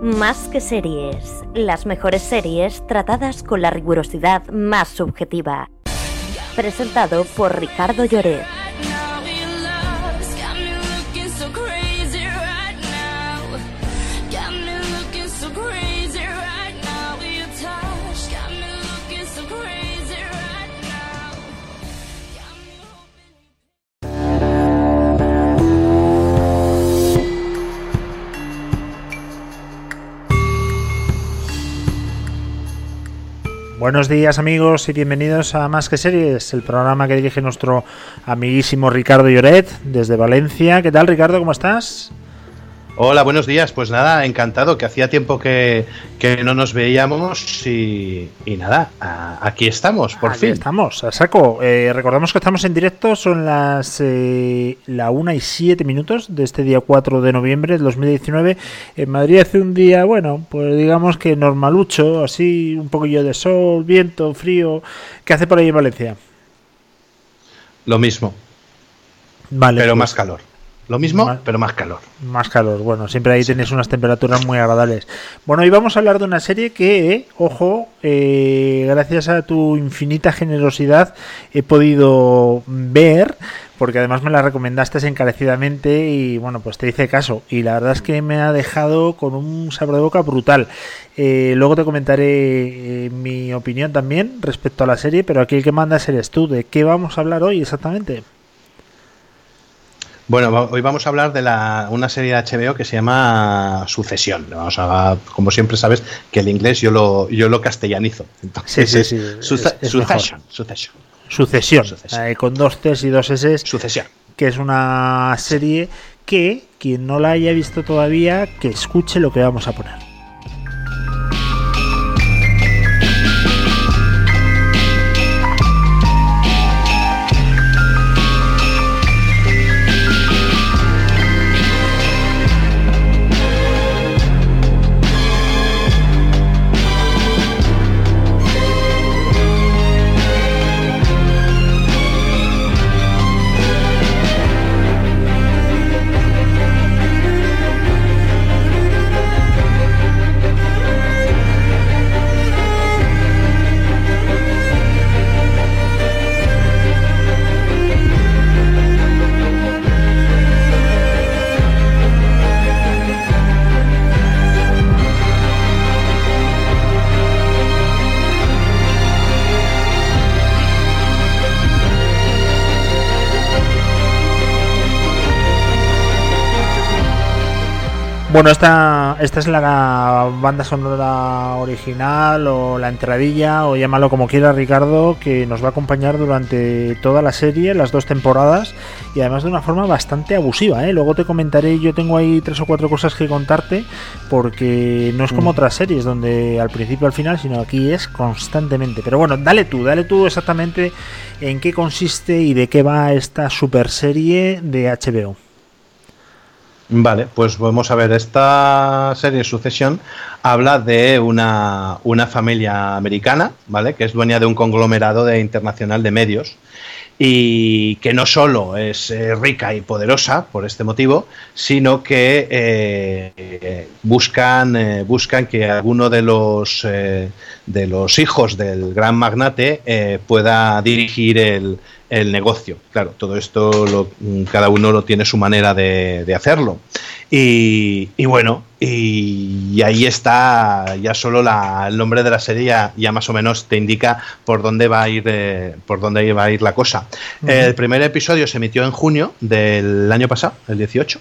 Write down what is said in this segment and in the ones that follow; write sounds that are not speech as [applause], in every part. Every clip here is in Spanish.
Más que series, las mejores series tratadas con la rigurosidad más subjetiva. Presentado por Ricardo Lloret. Buenos días amigos y bienvenidos a Más que Series, el programa que dirige nuestro amiguísimo Ricardo Lloret desde Valencia. ¿Qué tal Ricardo? ¿Cómo estás? Hola, buenos días. Pues nada, encantado, que hacía tiempo que, no nos veíamos y, nada, aquí estamos, por aquí fin. Estamos, a saco. Eh, recordamos que estamos en directo, son las eh, la 1 y 7 minutos de este día 4 de noviembre del 2019. En Madrid hace un día, bueno, pues digamos que normalucho, así un poquillo de sol, viento, frío. ¿Qué hace por ahí en Valencia? Lo mismo. Vale. Pero pues más calor. Lo mismo, pero más calor. Más calor, bueno, siempre ahí tenéis unas temperaturas muy agradables. Bueno, hoy vamos a hablar de una serie que, ojo, eh, gracias a tu infinita generosidad he podido ver, porque además me la recomendaste encarecidamente y bueno, pues te hice caso. Y la verdad es que me ha dejado con un sabor de boca brutal. Eh, luego te comentaré eh, mi opinión también respecto a la serie, pero aquí el que manda eres tú. ¿De qué vamos a hablar hoy exactamente? Bueno, hoy vamos a hablar de la, una serie de HBO que se llama Sucesión. Vamos a, como siempre sabes, que el inglés yo lo, yo lo castellanizo. Entonces, sí, sí, sí. sucesión, sucesión. Sucesión. Eh, con dos T's y dos S. Sucesión. Que es una serie que, quien no la haya visto todavía, que escuche lo que vamos a poner. Bueno, esta, esta es la banda sonora original o la entradilla o llámalo como quiera Ricardo que nos va a acompañar durante toda la serie, las dos temporadas y además de una forma bastante abusiva. ¿eh? Luego te comentaré, yo tengo ahí tres o cuatro cosas que contarte porque no es como mm. otras series donde al principio al final, sino aquí es constantemente. Pero bueno, dale tú, dale tú exactamente en qué consiste y de qué va esta super serie de HBO. Vale, pues vamos a ver, esta serie Sucesión habla de una, una, familia americana, ¿vale? Que es dueña de un conglomerado de internacional de medios y que no solo es eh, rica y poderosa por este motivo, sino que eh, buscan, eh, buscan que alguno de los, de los hijos del gran magnate pueda dirigir el, el negocio. Claro, todo esto lo, cada uno lo tiene su manera de, de hacerlo. Y, y bueno, y, ahí está, ya solo la, el nombre de la serie ya, más o menos te indica por dónde va a ir, eh, por dónde va a ir la cosa. El primer episodio se emitió en junio del año pasado, el 18.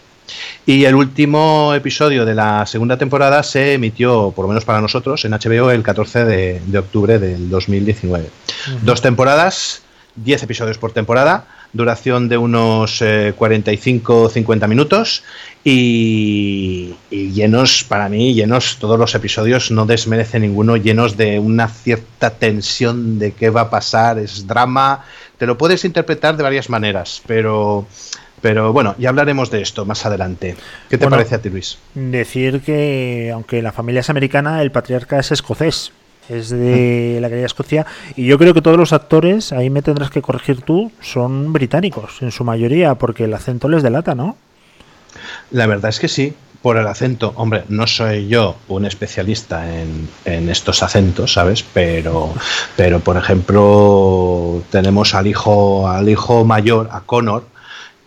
Y el último episodio de la segunda temporada se emitió, por lo menos para nosotros, en HBO el 14 de, de octubre del 2019. Dos temporadas, 10 episodios por temporada, duración de unos 45-50 eh, minutos y, llenos, para mí, llenos, todos los episodios no desmerece ninguno, llenos de una cierta tensión de qué va a pasar, es drama, te lo puedes interpretar de varias maneras, pero... Pero bueno, ya hablaremos de esto más adelante. ¿Qué te parece a ti, Luis? Decir que, aunque la familia es americana, el patriarca es escocés es de la querida Escocia. Y yo creo que todos los actores, ahí me tendrás que corregir tú, son británicos en su mayoría, porque el acento les delata, ¿no? La verdad es que sí, por el acento. Hombre, no soy yo un especialista en, estos acentos, ¿sabes? Pero, pero, por ejemplo, tenemos al hijo, al hijo mayor, a Connor,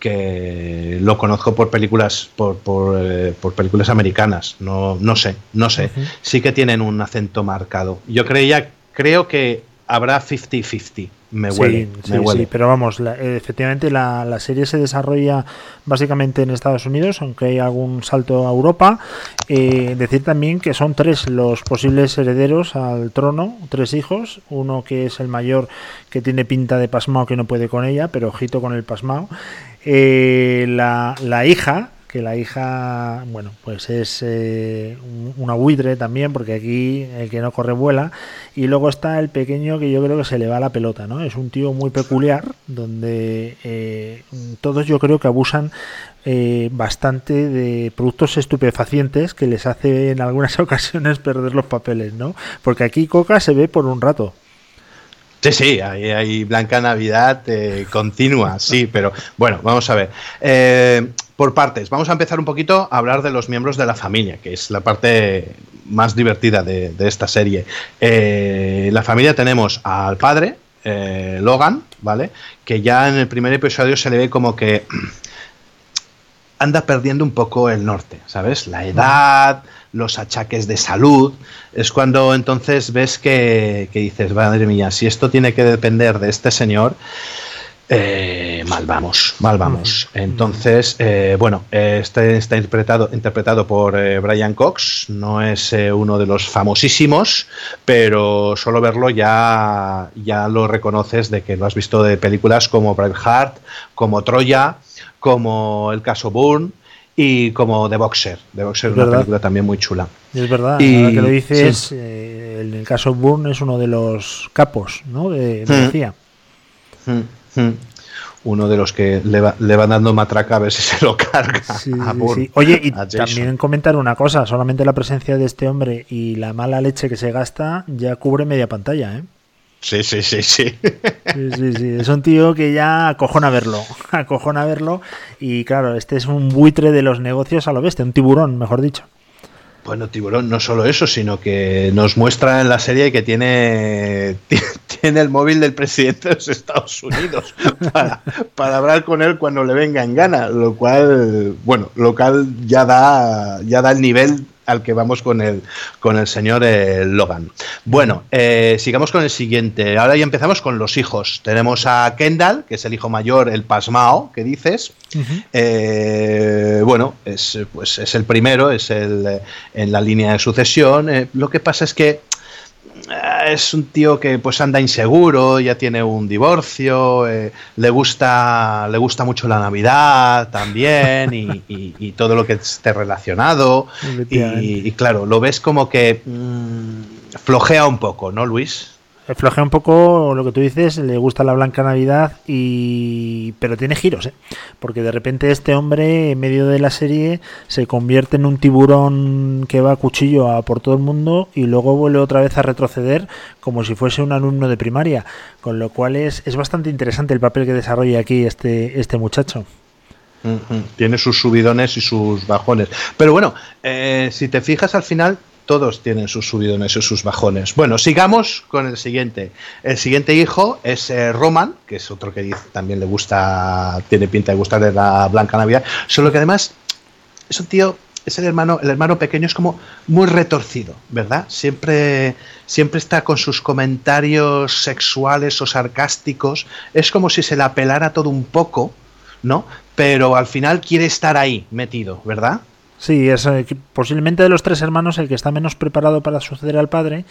que lo conozco por películas por, por, eh, películas americanas. No, no sé no sé. Sí que tienen un acento marcado. Yo creía creo que habrá 50-50 me huele, sí, sí, pero vamos, efectivamente la, serie se desarrolla básicamente en Estados Unidos, aunque hay algún salto a Europa. Eh, decir también que son tres los posibles herederos al trono, tres hijos, uno que es el mayor que tiene pinta de pasmao que no puede con ella, pero ojito con el pasmao. Eh, la, la hija, que la hija, bueno, pues es eh, una buitre también, porque aquí el que no corre vuela. Y luego está el pequeño que yo creo que se le va la pelota, ¿no? Es un tío muy peculiar, donde eh, todos yo creo que abusan eh, bastante de productos estupefacientes que les hace en algunas [laughs] ocasiones perder los papeles, ¿no? Porque aquí Coca se ve por un rato. Sí, sí, hay, Blanca Navidad continua, sí, pero bueno, vamos a ver por partes. Vamos a empezar un poquito a hablar de los miembros de la familia, que es la parte más divertida de, esta serie. Eh, la familia tenemos al padre, eh, Logan, ¿vale? Que ya en el primer episodio se le ve como que [clears throat] anda perdiendo un poco el norte, ¿sabes? La edad, los achaques de salud. Es cuando entonces ves que, que dices, madre mía, si esto tiene que depender de este señor, eh, mal vamos, mal vamos. Entonces, eh, bueno, este está interpretado, interpretado por eh, Brian Cox, no es uno de los famosísimos, pero solo verlo ya, ya lo reconoces de que lo has visto de películas como Braveheart, como Troya, como El caso Bourne y como The Boxer. The Boxer es una película también muy chula. Es verdad, y, ahora que lo dices, en el caso Bourne es uno de los capos ¿no? de, de mm. Uno de los que le va, le dando matraca a ver si se lo carga. Oye, y también comentar una cosa: solamente la presencia de este hombre y la mala leche que se gasta ya cubre media pantalla, ¿eh? Sí, sí, sí, sí. Sí, sí, Es un tío que ya acojona verlo. [laughs] Acojona verlo. Y claro, este es un buitre de los negocios a lo bestia, un tiburón, mejor dicho. Bueno, Tiburón, no solo eso, sino que nos muestra en la serie que tiene, [laughs] tiene el móvil del presidente de los Estados Unidos [laughs] para, hablar con él cuando le venga en gana, lo cual, bueno, lo cual ya da, ya da el nivel al que vamos con el, con el señor eh, Logan. Bueno, eh, sigamos con el siguiente. Ahora ya empezamos con los hijos. Tenemos a Kendall, que es el hijo mayor, el pasmao, que dices. Eh, bueno, es, pues es el primero, es el en la línea de sucesión. lo que pasa es que es un tío que pues anda inseguro, ya tiene un divorcio, eh, le gusta le gusta mucho la Navidad también y, todo lo que esté relacionado y, claro, lo ves como que mm, flojea un poco, ¿no, Luis? Flojea un poco lo que tú dices, le gusta la Blanca Navidad, y pero tiene giros, ¿eh? porque de repente este hombre en medio de la serie se convierte en un tiburón que va a cuchillo a por todo el mundo y luego vuelve otra vez a retroceder como si fuese un alumno de primaria, con lo cual es, es bastante interesante el papel que desarrolla aquí este, este muchacho. Tiene sus subidones y sus bajones. Pero bueno, eh, si te fijas al final, todos tienen sus subidones y sus bajones. Bueno, sigamos con el siguiente. El siguiente hijo es eh, Roman, que es otro que también le gusta, tiene pinta de gustarle la Blanca Navidad, solo que además es un tío, es el hermano, el hermano pequeño es como muy retorcido, ¿verdad? Siempre, siempre está con sus comentarios sexuales o sarcásticos, es como si se la pelara todo un poco, ¿no? Pero al final quiere estar ahí metido, ¿verdad? Sí, es eh, posiblemente de los tres hermanos el que está menos preparado para suceder al padre,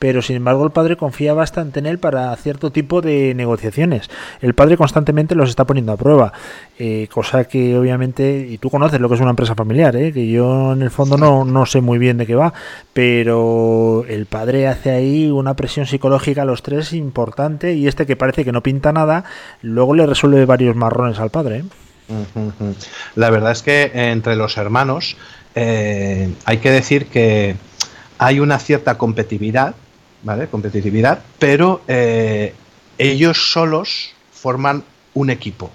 pero sin embargo el padre confía bastante en él para cierto tipo de negociaciones. El padre constantemente los está poniendo a prueba, eh, cosa que obviamente, y tú conoces lo que es una empresa familiar, ¿eh? que yo en el fondo no, no sé muy bien de qué va, pero el padre hace ahí una presión psicológica a los tres importante y este que parece que no pinta nada, luego le resuelve varios marrones al padre. La verdad es que entre los hermanos eh, hay que decir que hay una cierta competitividad, ¿vale? Competitividad, pero eh, ellos solos forman un equipo,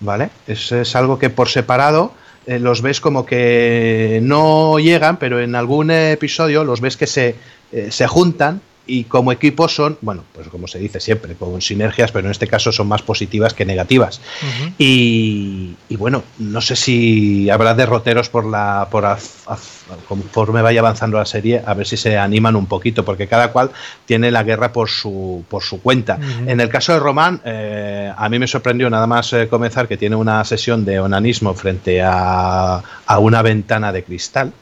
¿vale? Es, es algo que por separado eh, los ves como que no llegan, pero en algún episodio los ves que se, se juntan y como equipo son, bueno, pues como se dice siempre, con sinergias, pero en este caso son más positivas que negativas. y, bueno, no sé si habrá derroteros por la por conforme vaya avanzando la serie, a ver si se animan un poquito, porque cada cual tiene la guerra por su, por su cuenta. En el caso de Román, eh, a mí me sorprendió nada más eh, comenzar que tiene una sesión de onanismo frente a, a una ventana de cristal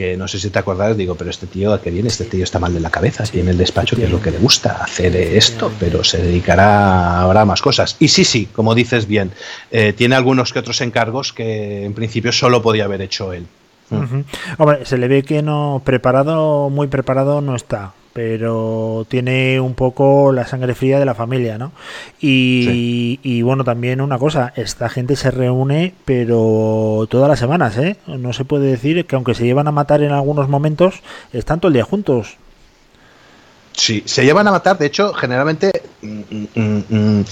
que no sé si te acordarás, digo, pero este tío a qué viene, este tío está mal de la cabeza, tiene el despacho que es lo que le gusta, hacer esto, pero se dedicará ahora a más cosas. Y sí, sí, como dices bien, eh, tiene algunos que otros encargos que en principio solo podía haber hecho él. Hombre, se le ve que no preparado, muy preparado no está pero tiene un poco la sangre fría de la familia, ¿no? Y, y, bueno, también una cosa, esta gente se reúne, pero todas las semanas, ¿eh? No se puede decir que aunque se llevan a matar en algunos momentos, están todo el día juntos. Sí, se llevan a matar, de hecho, generalmente mm, mm, mm,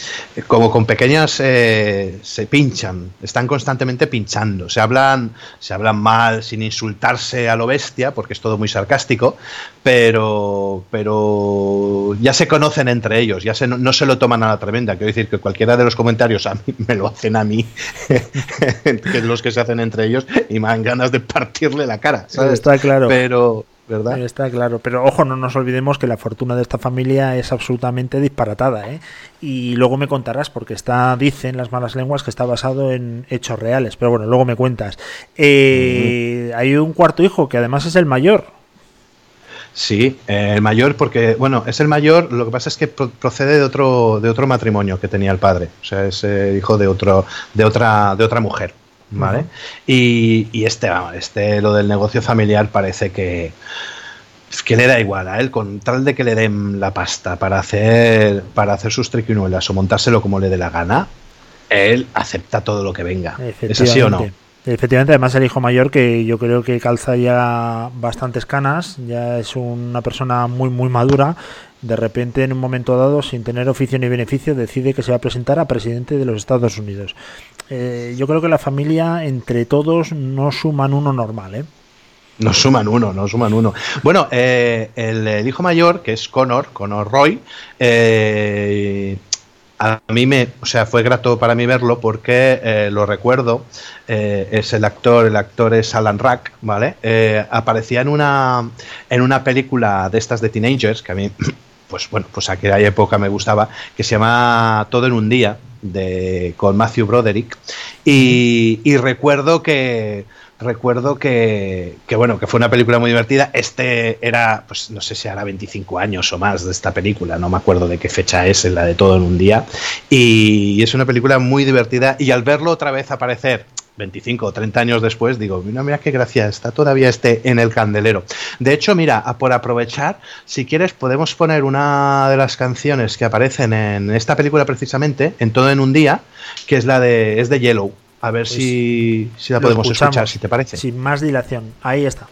como con pequeñas eh, se pinchan, están constantemente pinchando, se hablan, se hablan mal sin insultarse a lo bestia, porque es todo muy sarcástico, pero, pero ya se conocen entre ellos, ya se, no, se lo toman a la tremenda. Quiero decir que cualquiera de los comentarios a mí me lo hacen a mí, [laughs] que los que se hacen entre ellos, y me dan ganas de partirle la cara. Está claro. Pero ¿verdad? Está claro, pero ojo, no nos olvidemos que la fortuna de esta familia es absolutamente disparatada, ¿eh? Y luego me contarás, porque está, dicen las malas lenguas que está basado en hechos reales, pero bueno, luego me cuentas. Eh, hay un cuarto hijo que además es el mayor. Sí, eh, el mayor porque, bueno, es el mayor, lo que pasa es que procede de otro, de otro matrimonio que tenía el padre, o sea, es hijo de, otro, de, otra, de otra mujer. ¿Vale? y, y, este, este, lo del negocio familiar parece que, que le da igual a él, con tal de que le den la pasta para hacer, para hacer sus triquinuelas o montárselo como le dé la gana, él acepta todo lo que venga. ¿Es así o no? Efectivamente, además el hijo mayor que yo creo que calza ya bastantes canas, ya es una persona muy muy madura, de repente en un momento dado, sin tener oficio ni beneficio, decide que se va a presentar a presidente de los Estados Unidos. Eh, yo creo que la familia entre todos no suman uno normal, ¿eh? No suman uno, no suman uno. Bueno, eh, el, hijo mayor, que es Connor, Connor Roy, eh, a mí me, o sea, fue grato para mí verlo porque lo recuerdo. es el actor, el actor es Alan Rack, ¿vale? aparecía en una en una película de estas de teenagers que a mí, pues bueno, pues aquella época me gustaba, que se llama Todo en un día, de, con Matthew Broderick. Y, recuerdo que recuerdo que, bueno, que fue una película muy divertida. Este era, pues no sé si hará 25 años o más de esta película, no me acuerdo de qué fecha es, la de todo en un día. Y es una película muy divertida y al verlo otra vez aparecer 25 o 30 años después, digo, mira, mira qué gracia, está todavía este en el candelero. De hecho, mira, por aprovechar, si quieres, podemos poner una de las canciones que aparecen en esta película precisamente, en todo en un día, que es la de, es de Yellow. A ver pues si, si la podemos escuchar, si te parece. Sin más dilación, ahí está.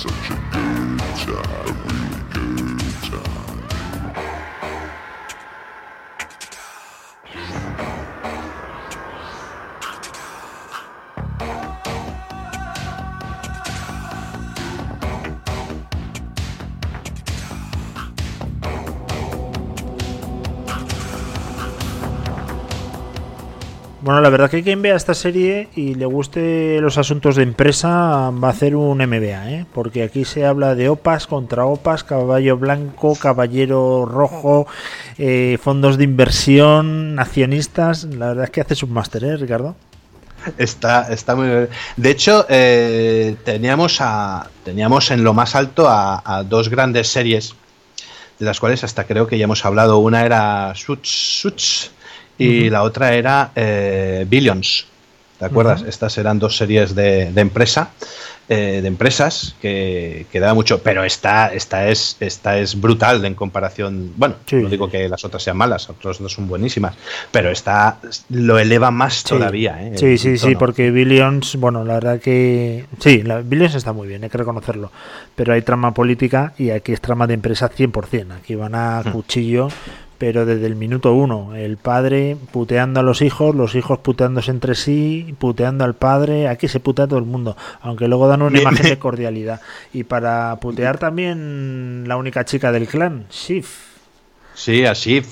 such a good time, a really good time. La verdad que quien vea esta serie y le guste los asuntos de empresa va a hacer un MBA, ¿eh? porque aquí se habla de OPAS contra OPAS, caballo blanco, caballero rojo, eh, fondos de inversión, accionistas. La verdad es que haces un máster, ¿eh, Ricardo? Está, está muy bien. De hecho, eh, teníamos, a, teníamos en lo más alto a, a, dos grandes series, de las cuales hasta creo que ya hemos hablado. Una era Suits, Suits y uh -huh. la otra era eh, Billions. ¿Te acuerdas? Uh -huh. Estas eran dos series de, de empresa, eh, de empresas que, que, daba mucho, pero esta, esta, es, esta es brutal en comparación. Bueno, sí. no digo que las otras sean malas, otras no son buenísimas, pero esta lo eleva más sí. todavía. ¿eh? Sí, sí, sí, porque Billions, bueno, la verdad que sí, la, Billions está muy bien, hay que reconocerlo, pero hay trama política y aquí es trama de empresa 100%. Aquí van a Hmm. cuchillo pero desde el minuto uno, el padre puteando a los hijos, los hijos puteándose entre sí, puteando al padre, aquí se putea todo el mundo, aunque luego dan una imagen de cordialidad. Y para putear también la única chica del clan, Shif. Sí, a Shiv,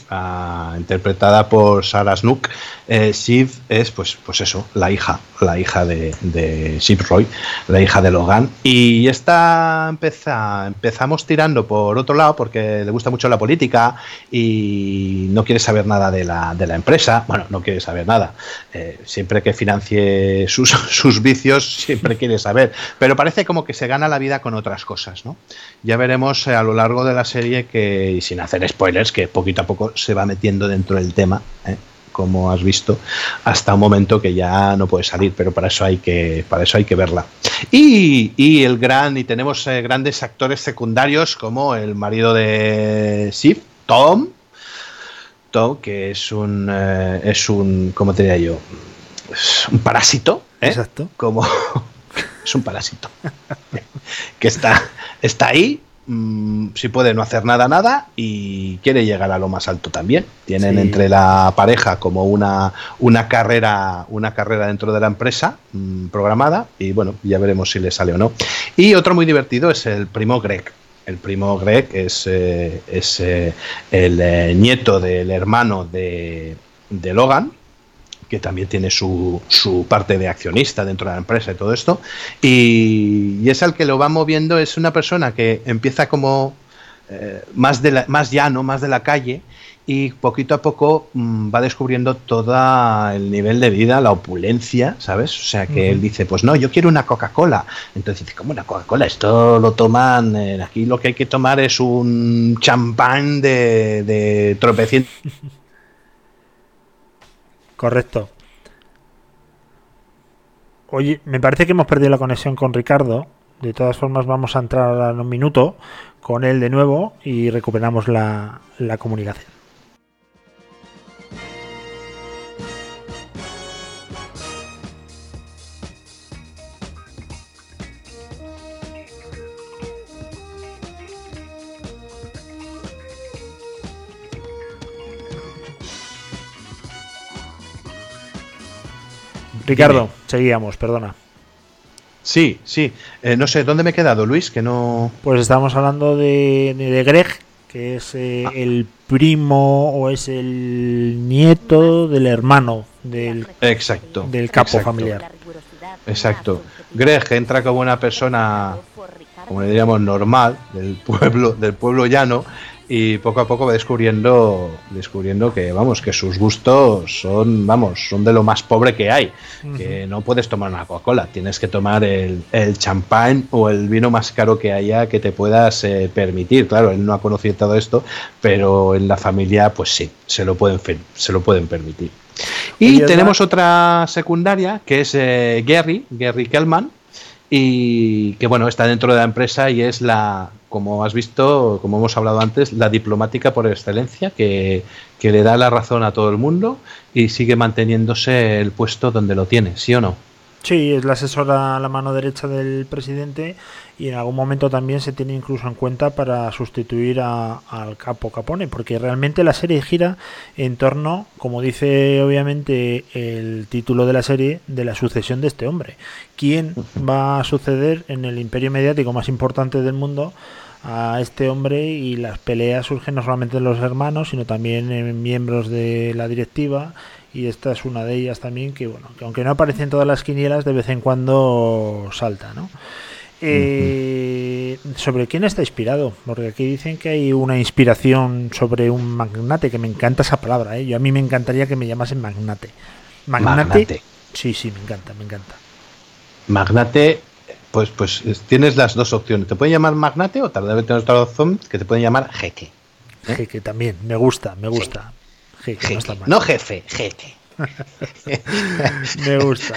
interpretada por Sarah Snook. Eh, Shiv es, pues, pues eso, la hija, la hija de, de Shiv Roy, la hija de Logan. Y esta empeza, empezamos tirando por otro lado porque le gusta mucho la política y no quiere saber nada de la, de la empresa. Bueno, no quiere saber nada. Eh, siempre que financie sus, [laughs] sus vicios, siempre quiere saber. Pero parece como que se gana la vida con otras cosas, ¿no? Ya veremos eh, a lo largo de la serie que, y sin hacer spoilers, que poquito a poco se va metiendo dentro del tema, ¿eh? como has visto, hasta un momento que ya no puede salir, pero para eso hay que, para eso hay que verla. Y, y el gran, y tenemos eh, grandes actores secundarios como el marido de Sif, Tom, Tom, que es un, eh, es un, ¿cómo te diría yo? Es un parásito. Exacto. Como [laughs] es un parásito [laughs] que está, está ahí Mm, si puede no hacer nada, nada y quiere llegar a lo más alto también. Tienen sí. entre la pareja como una, una, carrera, una carrera dentro de la empresa mmm, programada y bueno, ya veremos si le sale o no. Y otro muy divertido es el primo Greg. El primo Greg es, eh, es eh, el eh, nieto del hermano de, de Logan, que también tiene su, su, parte de accionista dentro de la empresa y todo esto. Y, y es al que lo va moviendo, es una persona que empieza como eh, más, de la, más llano, más de la calle, y poquito a poco mmm, va descubriendo todo el nivel de vida, la opulencia, ¿sabes? O sea, que uh -huh. él dice, pues no, yo quiero una Coca-Cola. Entonces dice, ¿cómo una Coca-Cola? Esto lo toman, eh, aquí lo que hay que tomar es un champán de, de tropecientos Correcto. Oye, me parece que hemos perdido la conexión con Ricardo. De todas formas, vamos a entrar en un minuto con él de nuevo y recuperamos la, la comunicación. Ricardo, Dime. seguíamos, perdona. Sí, sí. Eh, no sé, ¿dónde me he quedado, Luis? Que no. Pues estábamos hablando de, de Greg, que es eh, ah. el primo o es el nieto del hermano del, exacto, del capo exacto. familiar. Exacto. Greg entra como una persona, como le diríamos, normal, del pueblo, del pueblo llano, y poco a poco va descubriendo descubriendo que vamos que sus gustos son vamos son de lo más pobre que hay. Uh -huh. que no puedes tomar una Coca-Cola tienes que tomar el, el, champán o el vino más caro que haya que te puedas eh, permitir. Claro él no ha conocido todo esto pero en la familia pues sí se lo pueden se lo pueden permitir. Y tenemos otra secundaria que es eh, Gary Gary Kellman y que bueno está dentro de la empresa y es la como has visto como hemos hablado antes la diplomática por excelencia que, que, le da la razón a todo el mundo y sigue manteniéndose el puesto donde lo tiene sí o no sí es la asesora a la mano derecha del presidente y en algún momento también se tiene incluso en cuenta para sustituir al capo Capone, porque realmente la serie gira en torno, como dice obviamente el título de la serie, de la sucesión de este hombre. ¿Quién va a suceder en el imperio mediático más importante del mundo? a este hombre y las peleas surgen no solamente de los hermanos, sino también en miembros de la directiva y esta es una de ellas también que bueno, que aunque no aparece en todas las quinielas, de vez en cuando salta, ¿no? Eh, ¿Sobre quién está inspirado? Porque aquí dicen que hay una inspiración sobre un magnate, que me encanta esa palabra. ¿eh? Yo a mí me encantaría que me llamasen magnate. Magnate. Sí, sí, me encanta, me encanta. Magnate, pues, pues tienes las dos opciones. Te pueden llamar magnate o tal vez tienes otra opción que te pueden llamar jeque. ¿eh? Jeque también, me gusta, me gusta. No, jefe, jeque. [laughs] me gusta.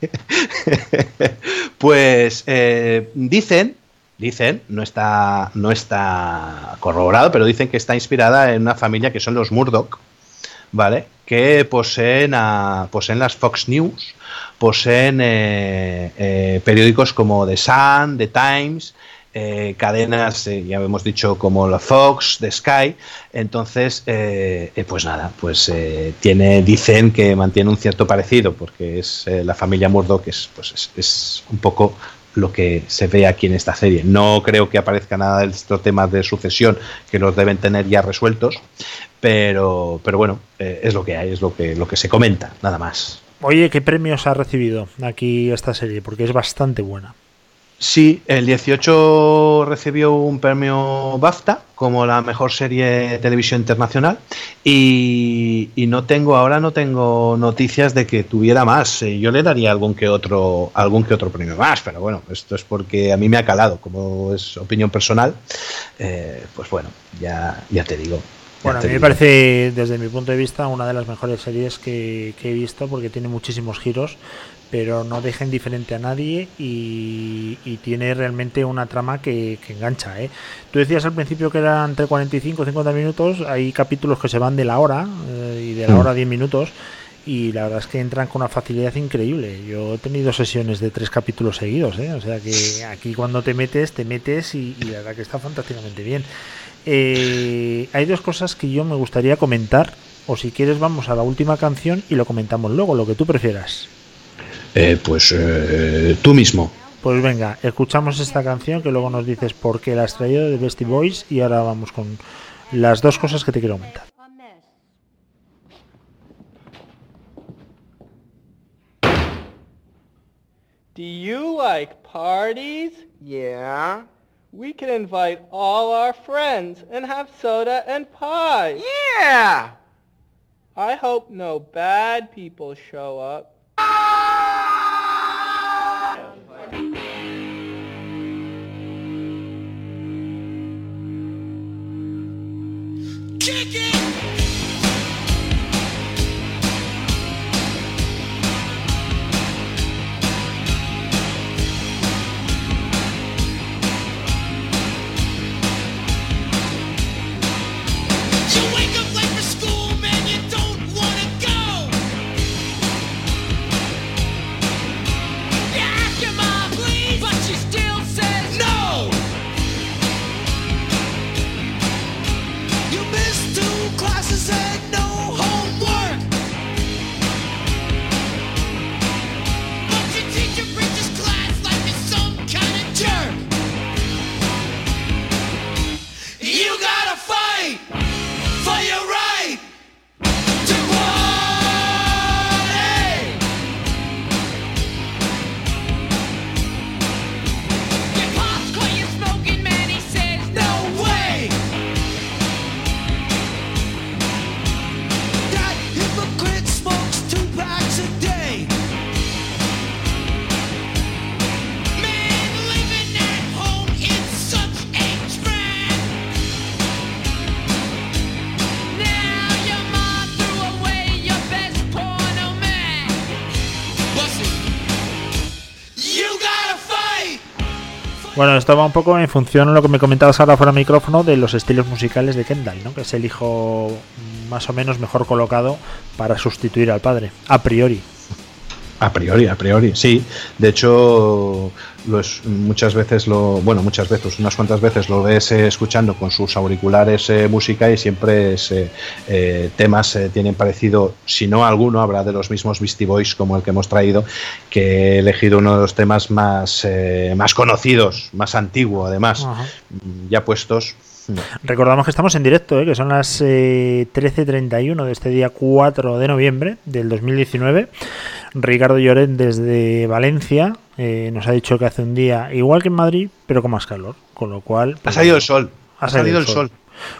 [laughs] pues eh, dicen, dicen, no está, no está corroborado, pero dicen que está inspirada en una familia que son los Murdoch, ¿vale? Que poseen, a, poseen las Fox News, poseen eh, eh, periódicos como The Sun, The Times, eh, cadenas, eh, ya hemos dicho, como la Fox, The Sky. Entonces, eh, pues nada, pues tiene, dicen que mantiene un cierto parecido, porque es la familia Murdoch, es, pues es, un poco lo que se ve aquí en esta serie. No creo que aparezca nada de estos temas de sucesión que los deben tener ya resueltos, pero, pero bueno, es lo que hay, es lo que, lo que se comenta, nada más. Oye, ¿qué premios ha recibido aquí esta serie? Porque es bastante buena. Sí, el 18 recibió un premio BAFTA como la mejor serie de televisión internacional y, no tengo ahora no tengo noticias de que tuviera más. Eh, yo le daría algún que otro algún que otro premio más, pero bueno, esto es porque a mí me ha calado, como es opinión personal. Eh, pues bueno, ya ya te digo. Bueno, a mí me parece, desde mi punto de vista, una de las mejores series que, que, he visto porque tiene muchísimos giros pero no deja indiferente a nadie y, tiene realmente una trama que, engancha. ¿eh? Tú decías al principio que eran entre 45 y 50 minutos, hay capítulos que se van de la hora eh, y de la mm. hora a 10 minutos y la verdad es que entran con una facilidad increíble. Yo he tenido sesiones de tres capítulos seguidos, ¿eh? o sea que aquí cuando te metes, te metes y, la verdad que está fantásticamente bien. Eh, hay dos cosas que yo me gustaría comentar, o si quieres vamos a la última canción y lo comentamos luego, lo que tú prefieras. Eh, pues eh, tú mismo. Pues venga, escuchamos esta canción que luego nos dices por qué la has traído de Bestie Boys y ahora vamos con las dos cosas que te quiero comentar. Do you like parties? Yeah. We can invite all our friends and have soda and pie. Yeah. I hope no bad people show up. Kick it! Bueno, esto va un poco en función de lo que me comentabas ahora fuera micrófono de los estilos musicales de Kendall, ¿no? que es el hijo más o menos mejor colocado para sustituir al padre, a priori. A priori, a priori, sí. De hecho, muchas veces lo, bueno, muchas veces, unas cuantas veces lo ves eh, escuchando con sus auriculares eh, música y siempre eh, temas tienen parecido, si no alguno, habrá de los mismos Beastie Boys como el que hemos traído, que he elegido uno de los temas más, más conocidos, más antiguo además, ya puestos Recordamos que estamos en directo, que son las 13.31 de este día 4 de noviembre del 2019. Ricardo Lloret desde Valencia eh, nos ha dicho que hace un día igual que en Madrid, pero con más calor. Con lo cual. ha salido el sol. Ha, salido, el sol.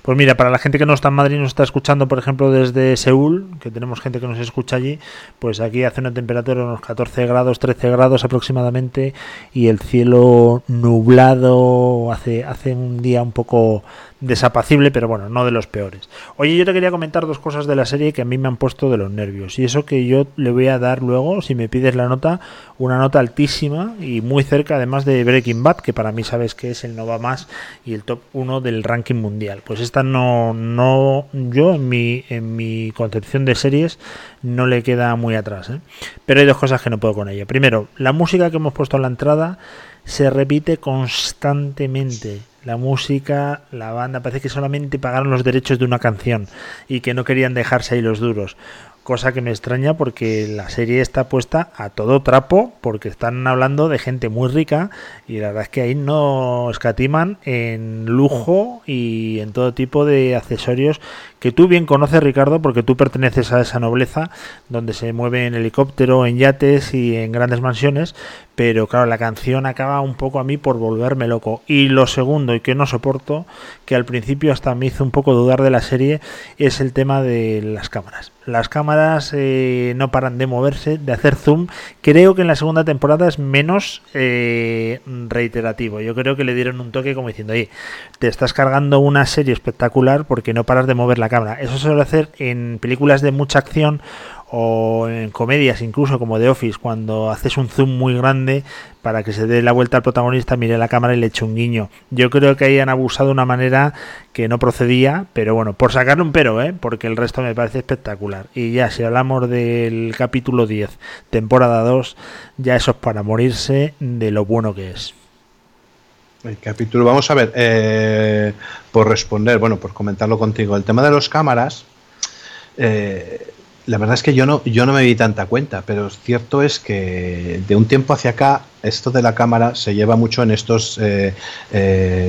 Pues mira, para la gente que no está en Madrid, nos está escuchando, por ejemplo, desde Seúl, que tenemos gente que nos escucha allí, pues aquí hace una temperatura de unos 14 grados, 13 grados aproximadamente, y el cielo nublado, hace, hace un día un poco desapacible, pero bueno, no de los peores. Oye, yo te quería comentar dos cosas de la serie que a mí me han puesto de los nervios. Y eso que yo le voy a dar luego, si me pides la nota, una nota altísima y muy cerca además de Breaking Bad, que para mí sabes que es el no va más y el top 1 del ranking mundial. Pues esta no, no, yo en mi, en mi concepción de series no le queda muy atrás. ¿eh? Pero hay dos cosas que no puedo con ella. Primero, la música que hemos puesto en la entrada se repite constantemente la música, la banda, parece que solamente pagaron los derechos de una canción y que no querían dejarse ahí los duros. Cosa que me extraña porque la serie está puesta a todo trapo, porque están hablando de gente muy rica y la verdad es que ahí no escatiman en lujo y en todo tipo de accesorios que tú bien conoces, Ricardo, porque tú perteneces a esa nobleza donde se mueve en helicóptero, en yates y en grandes mansiones, pero claro, la canción acaba un poco a mí por volverme loco. Y lo segundo, y que no soporto, que al principio hasta me hizo un poco dudar de la serie, es el tema de las cámaras. Las cámaras eh, no paran de moverse, de hacer zoom. Creo que en la segunda temporada es menos eh, reiterativo. Yo creo que le dieron un toque como diciendo, oye, te estás cargando una serie espectacular porque no paras de mover la cámara. Eso se suele hacer en películas de mucha acción o en comedias incluso como The Office cuando haces un zoom muy grande para que se dé la vuelta al protagonista, mire la cámara y le eche un guiño. Yo creo que ahí han abusado de una manera que no procedía, pero bueno, por sacarle un pero, ¿eh? porque el resto me parece espectacular. Y ya, si hablamos del capítulo 10, temporada 2, ya eso es para morirse de lo bueno que es. El capítulo, vamos a ver, eh, por responder, bueno, por comentarlo contigo, el tema de las cámaras, eh, la verdad es que yo no, yo no me di tanta cuenta, pero cierto es que de un tiempo hacia acá esto de la cámara se lleva mucho en estos eh,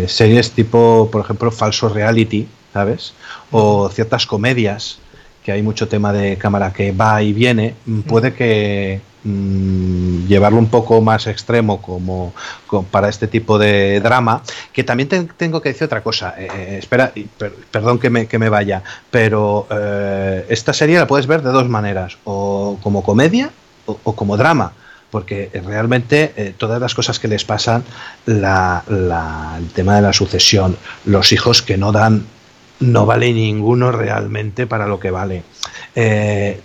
series tipo, por ejemplo, falso reality, ¿sabes? O ciertas comedias que hay mucho tema de cámara que va y viene, puede que Mm, llevarlo un poco más extremo como, para este tipo de drama, que también tengo que decir otra cosa, eh, eh, espera, perdón que me, que me, vaya, pero eh, esta serie la puedes ver de dos maneras, o como comedia o, como drama porque realmente todas las cosas que les pasan, la, el tema de la sucesión, los hijos que no dan, no vale ninguno realmente para lo que vale.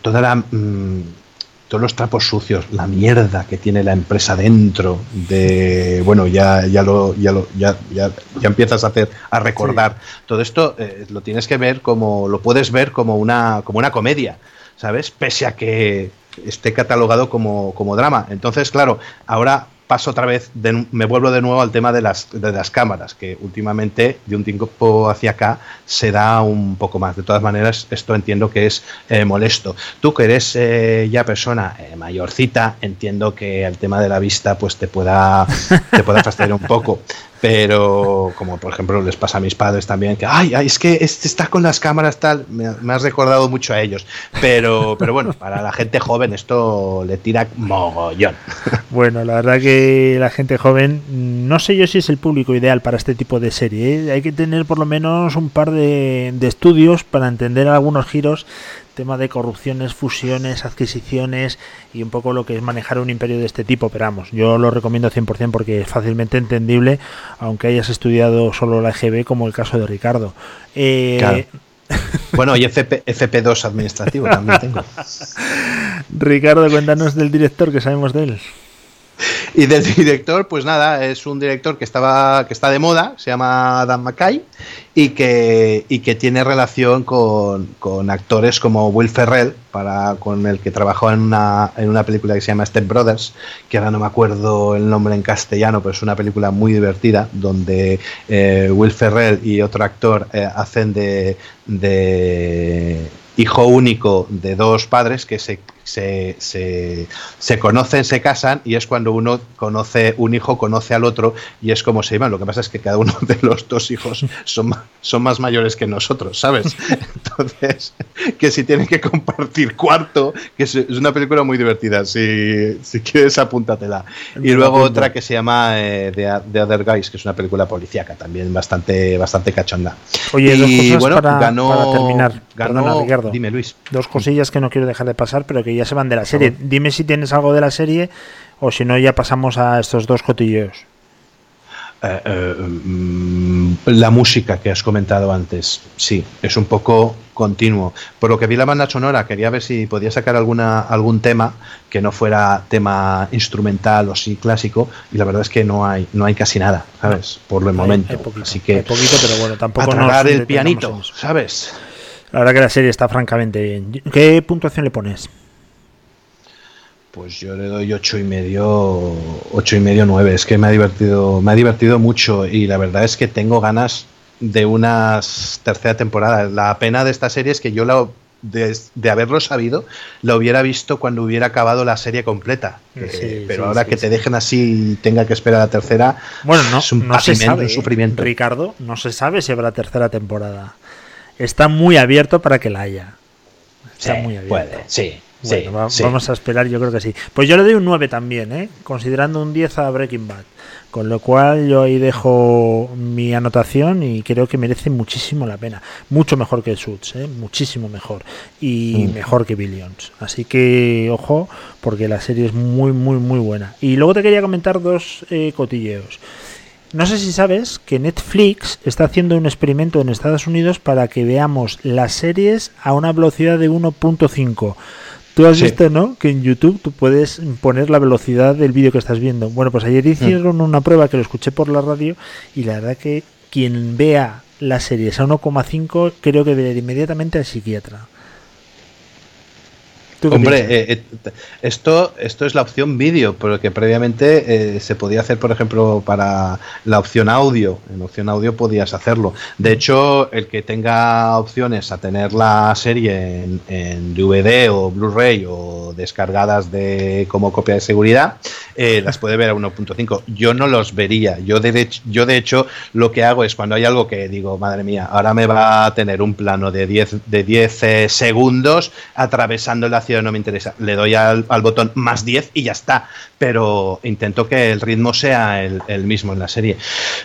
toda la, mm, todos los trapos sucios, la mierda que tiene la empresa dentro de bueno, ya ya lo ya lo ya ya, empiezas a hacer a recordar. Todo esto eh, lo tienes que ver como lo puedes ver como una como una comedia, ¿sabes? Pese a que esté catalogado como, como drama. Entonces, claro, ahora paso otra vez, me vuelvo de nuevo al tema de las, de las cámaras, que últimamente, de un tiempo hacia acá, se da un poco más. De todas maneras, esto entiendo que es eh, molesto. Tú que eres eh, ya persona eh, mayorcita, entiendo que el tema de la vista pues te pueda, te pueda fastidiar un poco pero como por ejemplo les pasa a mis padres también, que, ay, es que este está con las cámaras tal, me, has recordado mucho a ellos, pero, pero bueno, para la gente joven esto le tira mogollón. [laughs] Bueno, la verdad que la gente joven, no sé yo si es el público ideal para este tipo de serie, ¿eh? hay que tener por lo menos un par de estudios para entender algunos giros tema de corrupciones, fusiones, adquisiciones y un poco lo que es manejar un imperio de este tipo. Pero vamos, yo lo recomiendo 100% porque es fácilmente entendible, aunque hayas estudiado solo la EGB, como el caso de Ricardo. Eh, [laughs] bueno, y FP, FP2 administrativo también tengo. [laughs] Ricardo, cuéntanos del director, que sabemos de él. [laughs] Y del director, pues nada, es un director que estaba que está de moda, se llama Dan McKay y que, y que tiene relación con, con, actores como Will Ferrell, para, con el que trabajó en una, en una película que se llama Step Brothers, que ahora no me acuerdo el nombre en castellano, pero es una película muy divertida, donde eh, Will Ferrell y otro actor eh, hacen de, de hijo único de dos padres que se se, se, se, conocen, se casan y es cuando uno conoce, un hijo conoce al otro y es como se llaman. Lo que pasa es que cada uno [laughs] de los dos hijos son, son más mayores que nosotros, ¿sabes? [laughs] Entonces, que si tienen que compartir cuarto, que es, una película muy divertida, si, si quieres apúntatela. Y luego otra que se llama eh, The, Other Guys, que es una película policíaca también bastante, bastante cachonda. Oye, y, dos cosas bueno, para, ganó, para terminar. Ganó, Perdona, Ricardo. Dime, Luis. Dos cosillas que no quiero dejar de pasar, pero que ya se van de la serie. Dime si tienes algo de la serie o si no ya pasamos a estos dos cotilleos. Eh, eh, mm, la música que has comentado antes, sí, es un poco continuo. Por lo que vi la banda sonora, quería ver si podía sacar alguna, algún tema que no fuera tema instrumental o sí clásico, y la verdad es que no hay, no hay casi nada, ¿sabes? Por el momento. Así que. poquito, pero bueno, tampoco. A el pianito, ¿sabes? La verdad que la serie está francamente bien. ¿Qué puntuación le pones? Pues yo le doy ocho y medio, ocho y medio, nueve. Es que me ha divertido, me ha divertido mucho y la verdad es que tengo ganas de una tercera temporada. La pena de esta serie es que yo la, de, haberlo sabido, la hubiera visto cuando hubiera acabado la serie completa. pero ahora que te dejen así y tenga que esperar la tercera, bueno, no, es un, no se sabe, sufrimiento. Ricardo, no se sabe si habrá tercera temporada. Está muy abierto para que la haya. Está muy abierto. Puede, sí. Bueno, vamos a esperar, yo creo que sí. Pues yo le doy un 9 también, ¿eh? considerando un 10 a Breaking Bad. Con lo cual yo ahí dejo mi anotación y creo que merece muchísimo la pena. Mucho mejor que Suits, ¿eh? muchísimo mejor. Y mm. mejor que Billions. Así que ojo, porque la serie es muy, muy, muy buena. Y luego te quería comentar dos eh, cotilleos. No sé si sabes que Netflix está haciendo un experimento en Estados Unidos para que veamos las series a una velocidad de 1.5. Tú has visto, ¿no? Que en YouTube tú puedes poner la velocidad del vídeo que estás viendo. Bueno, pues ayer hicieron una prueba que lo escuché por la radio y la verdad que quien vea las series a 1,5 creo que debe ir inmediatamente al psiquiatra. Hombre, eh, eh, esto, esto es la opción vídeo, porque previamente eh, se podía hacer, por ejemplo, para la opción audio. En opción audio podías hacerlo. De hecho, el que tenga opciones a tener la serie en, DVD o Blu-ray o descargadas de como copia de seguridad, las puede ver a 1.5. Yo no los vería. Yo de, yo, de hecho, lo que hago es cuando hay algo que digo, madre mía, ahora me va a tener un plano de 10, de 10 segundos atravesando la ciudad no me interesa. Le doy al, botón más 10 y ya está. Pero intento que el ritmo sea el, mismo en la serie.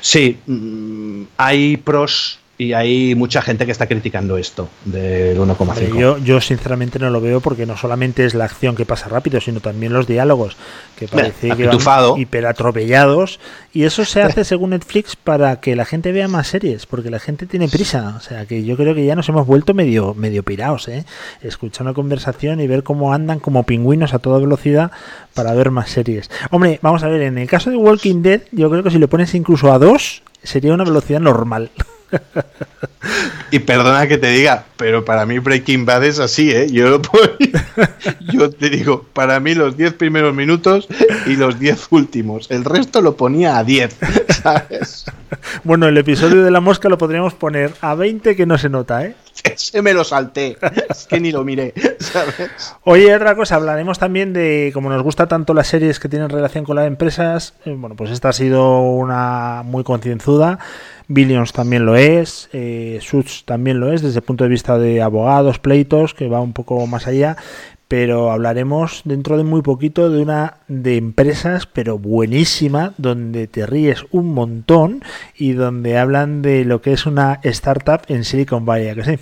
Sí, mm, hay pros y hay mucha gente que está criticando esto del 1,5. Yo, yo sinceramente no lo veo porque no solamente es la acción que pasa rápido, sino también los diálogos que parece que van hiperatropellados y eso se hace según Netflix para que la gente vea más series, porque la gente tiene prisa, o sea que yo creo que ya nos hemos vuelto medio medio pirados, ¿eh? escuchar una conversación y ver cómo andan como pingüinos a toda velocidad para ver más series. Hombre, vamos a ver, en el caso de Walking Dead, yo creo que si le pones incluso a dos sería una velocidad normal. [laughs] Y perdona que te diga, pero para mí Breaking Bad es así, ¿eh? Yo, [laughs] yo te digo, para mí los 10 primeros minutos y los 10 últimos. El resto lo ponía a 10, [laughs] ¿sabes? Bueno, el episodio de la mosca lo podríamos poner a 20 que no se nota, ¿eh? Ese me lo salté, es que ni lo miré, ¿sabes? Oye, otra cosa, hablaremos también de, como nos gusta tanto las series que tienen relación con las empresas, eh, bueno, pues esta ha sido una muy concienzuda. Billions también lo es, eh, Suits también lo es desde el punto de vista de abogados, pleitos, que va un poco más allá, pero hablaremos dentro de muy poquito de una de empresas, pero buenísima, donde te ríes un montón y donde hablan de lo que es una startup en Silicon Valley, que sí?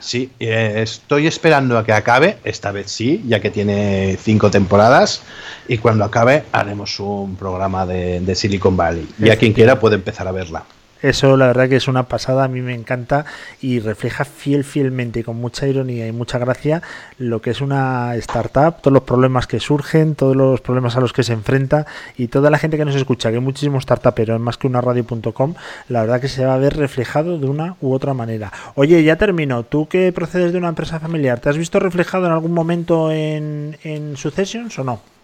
Sí, eh, estoy esperando a que acabe, esta vez sí, ya que tiene cinco temporadas, y cuando acabe haremos un programa de, Silicon Valley. Y a quien quiera puede empezar a verla. Eso la verdad que es una pasada, a mí me encanta y refleja fiel, fielmente, con mucha ironía y mucha gracia, lo que es una startup, todos los problemas que surgen, todos los problemas a los que se enfrenta y toda la gente que nos escucha, que muchísimos startuperos en más que una radio.com, la verdad que se va a ver reflejado de una u otra manera. Oye, ya termino, tú que procedes de una empresa familiar, ¿te has visto reflejado en algún momento en, en Successions o no?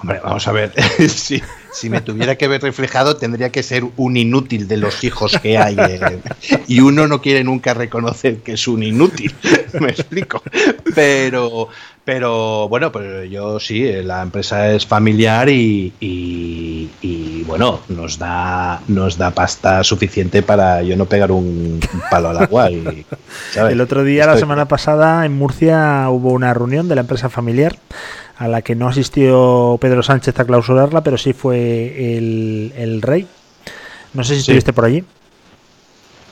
Hombre, vamos a ver, [laughs] si, si, me tuviera que ver reflejado tendría que ser un inútil de los hijos que hay. Eh, y uno no quiere nunca reconocer que es un inútil, [laughs] me explico. Pero, pero bueno, pues yo sí, eh, la empresa es familiar y, y, bueno, nos da, nos da pasta suficiente para yo no pegar un, palo al agua. Y, El otro día, la semana pasada, en Murcia hubo una reunión de la empresa familiar a la que no asistió Pedro Sánchez a clausurarla, pero sí fue el, rey. No sé si estuviste por allí.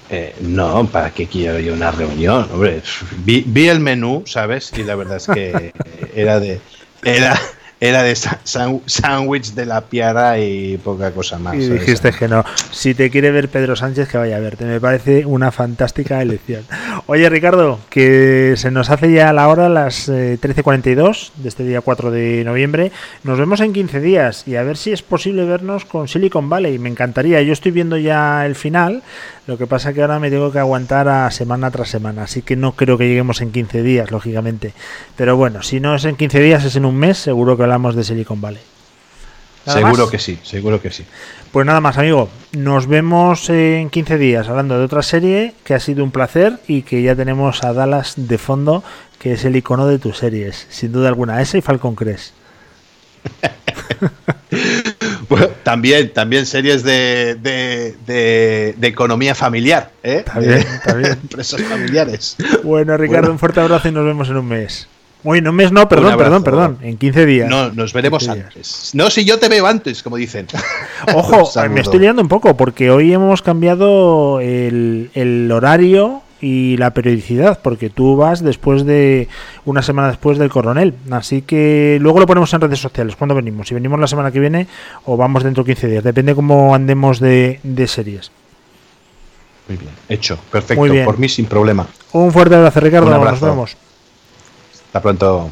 Eh, no, ¿para qué quiero yo una reunión? Hombre, vi, vi, el menú, ¿sabes? Y la verdad es que [laughs] era de. Era, era de sándwich de la piara y poca cosa más. Y dijiste que no. Si te quiere ver Pedro Sánchez, que vaya a verte. Me parece una fantástica elección. Oye, Ricardo, que se nos hace ya la hora, las 13.42 eh, de este día 4 de noviembre. Nos vemos en 15 días y a ver si es posible vernos con Silicon Valley. Me encantaría. Yo estoy viendo ya el final. Lo que pasa que ahora me tengo que aguantar a semana tras semana, así que no creo que lleguemos en 15 días, lógicamente. Pero bueno, si no es en 15 días, es en un mes, seguro que hablamos de Silicon Valley. Seguro que sí, seguro que sí. Pues nada más, amigo. Nos vemos en 15 días hablando de otra serie que ha sido un placer y que ya tenemos a Dallas de fondo, que es el icono de tus series, sin duda alguna. Ese y Falcon Crest. [laughs] también, también series de, de, economía familiar, ¿eh? [laughs] Empresas familiares. Bueno, Ricardo, un fuerte abrazo y nos vemos en un mes. Uy, en un mes no, perdón, perdón, perdón. En 15 días. No, nos veremos antes. No, si yo te veo antes, como dicen. [laughs] [laughs] Ojo, me estoy liando un poco porque hoy hemos cambiado el, el horario y la periodicidad, porque tú vas después de una semana después del coronel. Así que luego lo ponemos en redes sociales cuando venimos. Si venimos la semana que viene o vamos dentro de 15 días, depende cómo andemos de, series. Muy bien, hecho, perfecto, por mí sin problema. Un fuerte abrazo, Ricardo. Nos vemos. Hasta pronto.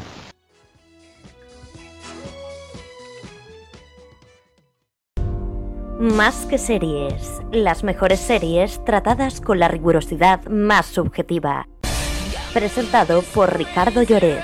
Más que series, las mejores series tratadas con la rigurosidad más subjetiva. Presentado por Ricardo Lloret.